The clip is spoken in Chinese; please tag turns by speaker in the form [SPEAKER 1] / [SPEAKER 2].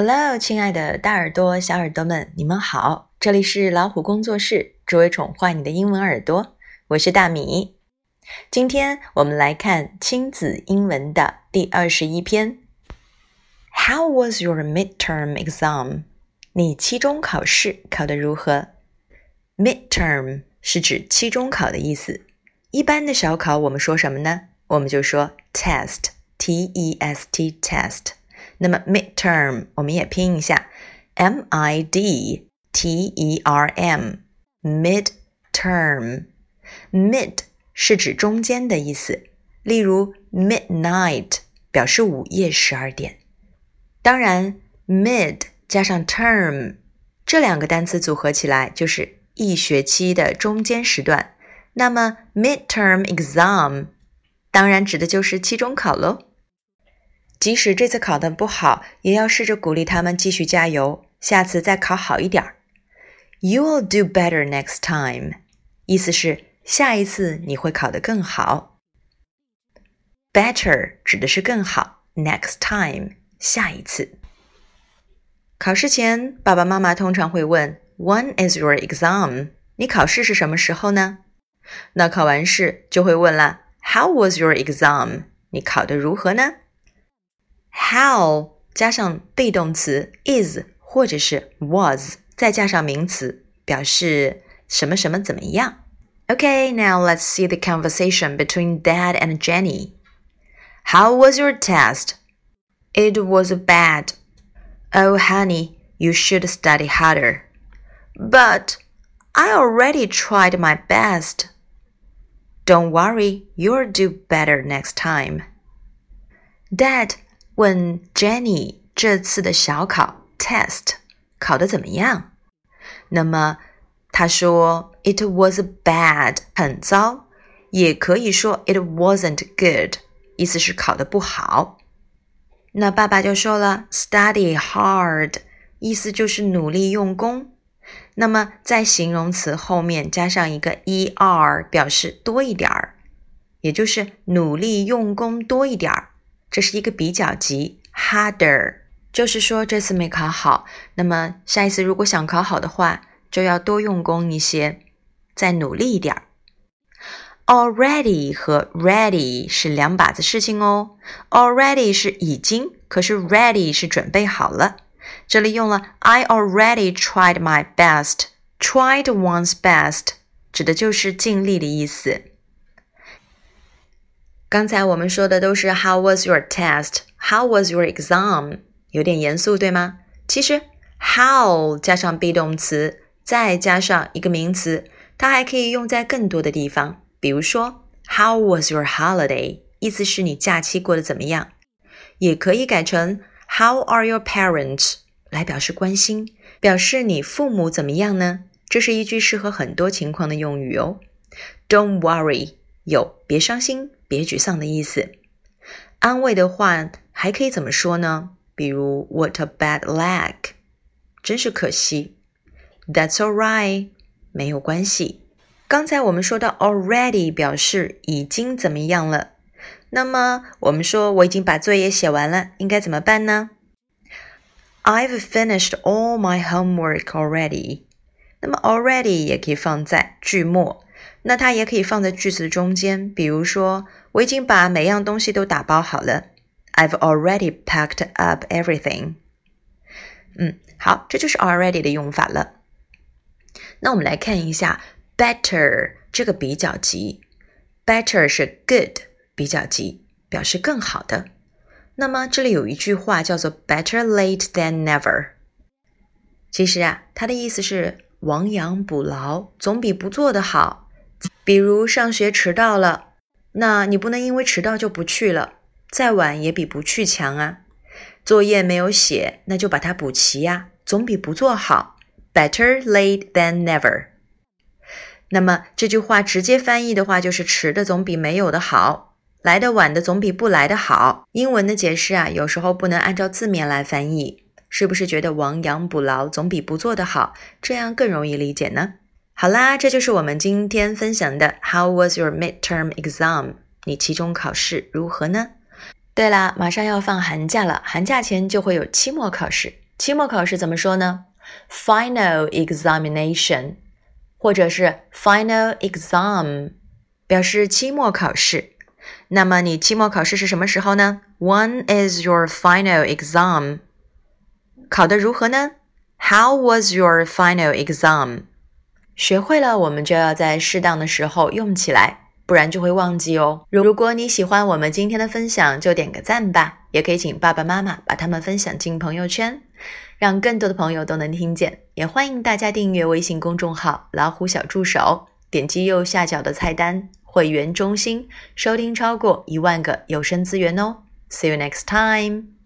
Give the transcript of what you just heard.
[SPEAKER 1] Hello，亲爱的大耳朵、小耳朵们，你们好！这里是老虎工作室，只为宠坏你的英文耳朵。我是大米。今天我们来看亲子英文的第二十一篇。How was your midterm exam？你期中考试考得如何？Midterm 是指期中考的意思。一般的小考我们说什么呢？我们就说 test，T-E-S-T test。那么 midterm 我们也拼一下，m i d t e r m，midterm。mid 是指中间的意思，例如 midnight 表示午夜十二点。当然，mid 加上 term 这两个单词组合起来就是一学期的中间时段。那么 midterm exam 当然指的就是期中考喽。即使这次考得不好，也要试着鼓励他们继续加油，下次再考好一点儿。You will do better next time，意思是下一次你会考得更好。Better 指的是更好，next time 下一次。考试前，爸爸妈妈通常会问：When is your exam？你考试是什么时候呢？那考完试就会问了：How was your exam？你考得如何呢 ？How 加上 be 动词 is 或者是 was，再加上名词，表示什么什么怎么样。Okay, now let's see the conversation between Dad and Jenny. How was your test? It was bad. Oh, honey, you should study harder. But I already tried my best. Don't worry, you'll do better next time. Dad 问 Jenny 这次的小考 test 考得怎么样？那么他说 it was bad 很糟，也可以说 it wasn't good，意思是考得不好。那爸爸就说了 study hard，意思就是努力用功。那么在形容词后面加上一个 er，表示多一点儿，也就是努力用功多一点儿。这是一个比较级，harder，就是说这次没考好，那么下一次如果想考好的话，就要多用功一些，再努力一点儿。Already 和 ready 是两把子事情哦。Already 是已经，可是 ready 是准备好了。这里用了 I already tried my best，tried one's best 指的就是尽力的意思。刚才我们说的都是 How was your test? How was your exam? 有点严肃，对吗？其实 How 加上 be 动词，再加上一个名词，它还可以用在更多的地方。比如说 How was your holiday? 意思是你假期过得怎么样？也可以改成 How are your parents? 来表示关心，表示你父母怎么样呢？这是一句适合很多情况的用语哦。Don't worry，有别伤心。别沮丧的意思。安慰的话还可以怎么说呢？比如 "What a bad luck"，真是可惜。"That's all right"，没有关系。刚才我们说到 "already" 表示已经怎么样了。那么我们说我已经把作业写完了，应该怎么办呢？I've finished all my homework already。那么 already 也可以放在句末。那它也可以放在句子的中间，比如说，我已经把每样东西都打包好了。I've already packed up everything。嗯，好，这就是 already 的用法了。那我们来看一下 better 这个比较级，better 是 good 比较级，表示更好的。那么这里有一句话叫做 better late than never。其实啊，它的意思是亡羊补牢，总比不做的好。比如上学迟到了，那你不能因为迟到就不去了，再晚也比不去强啊。作业没有写，那就把它补齐呀，总比不做好。Better late than never。那么这句话直接翻译的话就是迟的总比没有的好，来的晚的总比不来的好。英文的解释啊，有时候不能按照字面来翻译，是不是觉得亡羊补牢总比不做的好，这样更容易理解呢？好啦，这就是我们今天分享的。How was your midterm exam？你期中考试如何呢？对了，马上要放寒假了，寒假前就会有期末考试。期末考试怎么说呢？Final examination，或者是 final exam，表示期末考试。那么你期末考试是什么时候呢？When is your final exam？考得如何呢？How was your final exam？学会了，我们就要在适当的时候用起来，不然就会忘记哦。如果你喜欢我们今天的分享，就点个赞吧，也可以请爸爸妈妈把它们分享进朋友圈，让更多的朋友都能听见。也欢迎大家订阅微信公众号“老虎小助手”，点击右下角的菜单“会员中心”，收听超过一万个有声资源哦。See you next time.